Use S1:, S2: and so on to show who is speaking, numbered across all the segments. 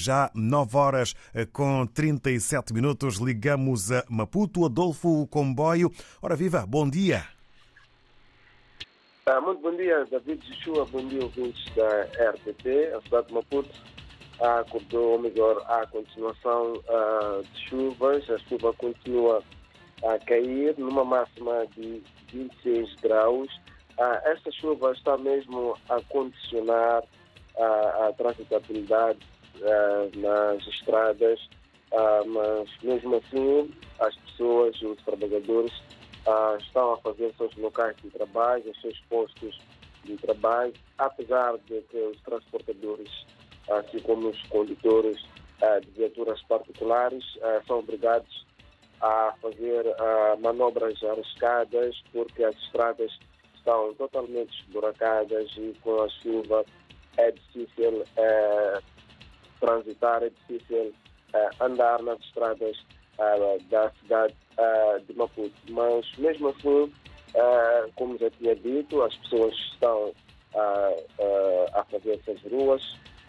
S1: já 9 horas com 37 minutos. Ligamos a Maputo. Adolfo Comboio. Ora viva, bom dia.
S2: Ah, muito bom dia, David Joshua. Bom dia, ouvintes da RTP. A cidade de Maputo acordou, ou melhor, a continuação ah, de chuvas. A chuva continua a cair numa máxima de 26 graus. Ah, esta chuva está mesmo a condicionar a, transitabilidade ah, nas estradas, ah, mas mesmo assim as pessoas, os trabalhadores, ah, estão a fazer seus locais de trabalho, os seus postos de trabalho, apesar de que os transportadores, assim como os condutores ah, de viaturas particulares, ah, são obrigados a fazer ah, manobras arriscadas porque as estradas estão totalmente esburacadas e com a chuva é difícil eh, transitar, é difícil eh, andar nas estradas ah, da cidade ah, de Maputo. Mas mesmo assim, como já tinha dito, as pessoas estão a fazer essas ruas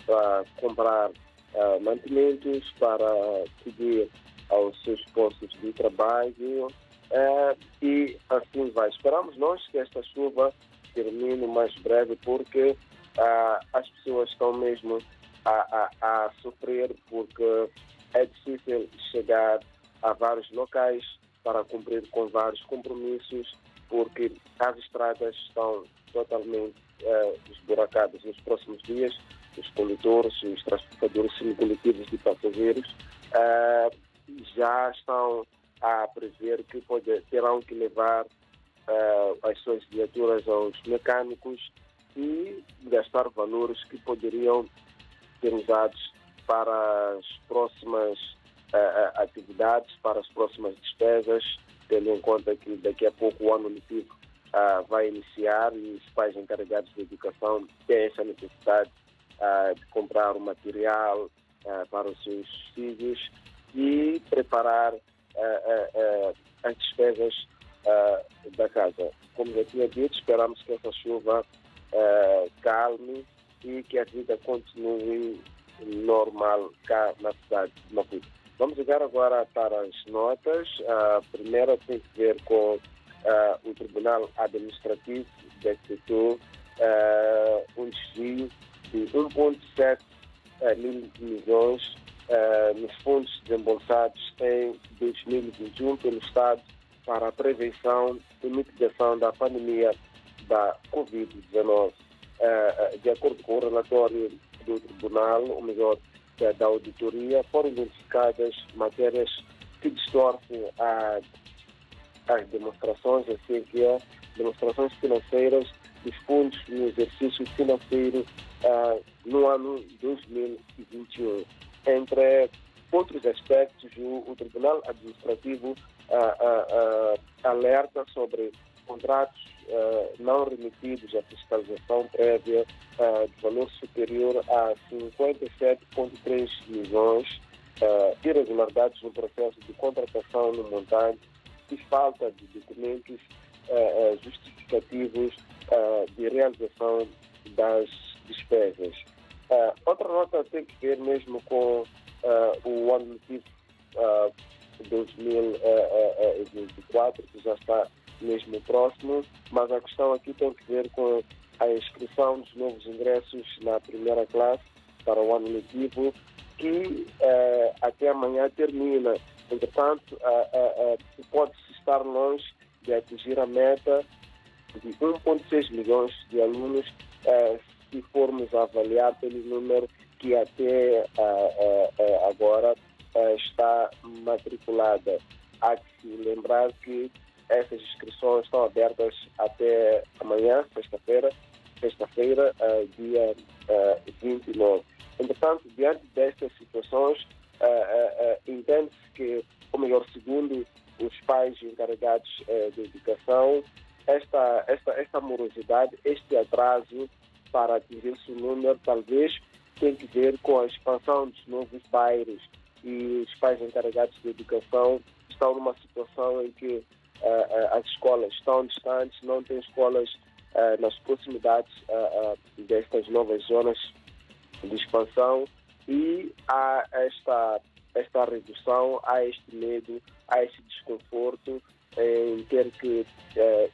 S2: para comprar mantimentos, para seguir aos seus postos de trabalho e assim vai. Esperamos nós que esta chuva termine o mais breve porque as pessoas estão mesmo a, a, a sofrer porque é difícil chegar a vários locais para cumprir com vários compromissos porque as estradas estão totalmente eh, esburacadas nos próximos dias. Os condutores, os transportadores semicoletivos de passageiros eh, já estão a prever que pode, terão que levar eh, as suas viaturas aos mecânicos e gastar valores que poderiam ser usados para as próximas eh, atividades, para as próximas despesas, tendo em conta que daqui a pouco o ano letivo ah, vai iniciar e os pais encarregados de educação têm essa necessidade ah, de comprar o material ah, para os seus filhos e preparar as despesas da casa. Como já tinha dito, esperamos que essa chuva calme e que a vida continue normal cá na cidade de Maputo. Vamos jogar agora para as notas. A primeira tem que ver com uh, o Tribunal Administrativo decretou uh, um desvio de 1,7 uh, mil milhões uh, nos fundos desembolsados em 2021 pelo Estado para a prevenção e mitigação da pandemia da Covid-19. De acordo com o relatório do Tribunal, ou melhor, da auditoria, foram identificadas matérias que distorcem a, as demonstrações, assim que é demonstrações financeiras dos fundos no exercício financeiro uh, no ano 2021. Entre outros aspectos, o, o Tribunal Administrativo uh, uh, alerta sobre contratos não remetidos à fiscalização prévia de valor superior a 57,3 milhões, irregularidades no processo de contratação no montante e falta de documentos justificativos de realização das despesas. Uh, outra nota tem que ver mesmo com uh, o ano letivo uh, 2024, que já está mesmo próximo, mas a questão aqui tem que ver com a inscrição dos novos ingressos na primeira classe para o ano letivo, que até amanhã termina. Entretanto, pode-se estar longe de atingir a meta de 1,6 milhões de alunos se formos avaliar pelo número que até uh, agora está matriculada. Há que se lembrar que essas inscrições estão abertas até amanhã, sexta-feira, sexta-feira, dia 29. Entretanto, diante destas situações, entende-se que, ou melhor, segundo os pais encarregados de educação, esta, esta, esta morosidade, este atraso para atingir esse número, talvez tem que ver com a expansão dos novos bairros e os pais encarregados de educação estão numa situação em que uh, uh, as escolas estão distantes, não tem escolas uh, nas proximidades destas novas zonas de expansão e há esta, esta redução, há este medo, há este desconforto em ter que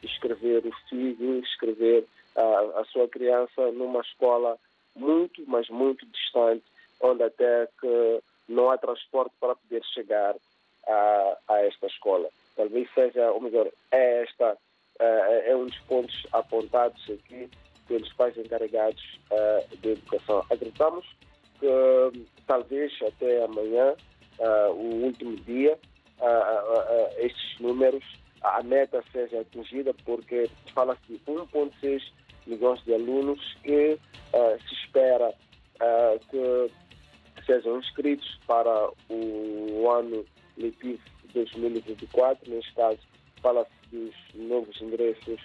S2: escrever o filho, escrever a sua criança numa escola muito, mas muito distante, onde até que não há transporte para poder chegar a, a esta escola. Talvez seja, ou melhor, é esta uh, é um dos pontos apontados aqui pelos pais encarregados uh, de educação. Acreditamos que talvez até amanhã, uh, o último dia, estes números, a meta seja atingida, porque fala-se de 1,6 milhões de alunos que se espera que sejam inscritos para o ano letivo 2024. Neste caso, fala-se dos novos ingressos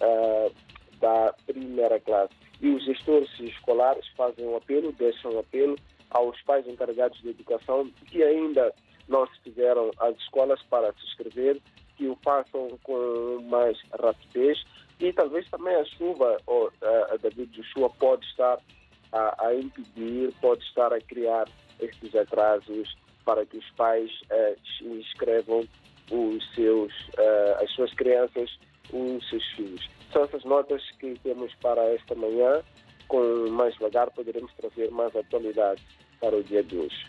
S2: uh, da primeira classe. E os gestores escolares fazem um apelo, deixam um apelo aos pais encarregados de educação que ainda não se fizeram às escolas para se inscrever, que o façam com mais rapidez e talvez também a chuva, ou a David Joshua pode estar a, a, impedir, pode estar a criar estes atrasos para que os pais uh, inscrevam os seus, uh, as suas crianças, os seus filhos. São essas notas que temos para esta manhã. Com mais devagar poderemos trazer mais atualidade para o dia de hoje.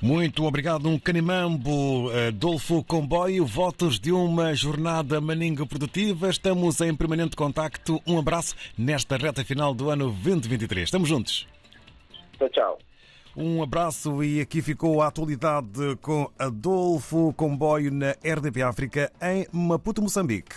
S1: Muito obrigado, um Canimambo, Adolfo Comboio. Votos de uma jornada maninga produtiva. Estamos em permanente contacto. Um abraço nesta reta final do ano 2023. Estamos juntos.
S2: Tchau, tchau.
S1: Um abraço e aqui ficou a atualidade com Adolfo Comboio na RDP África em Maputo, Moçambique.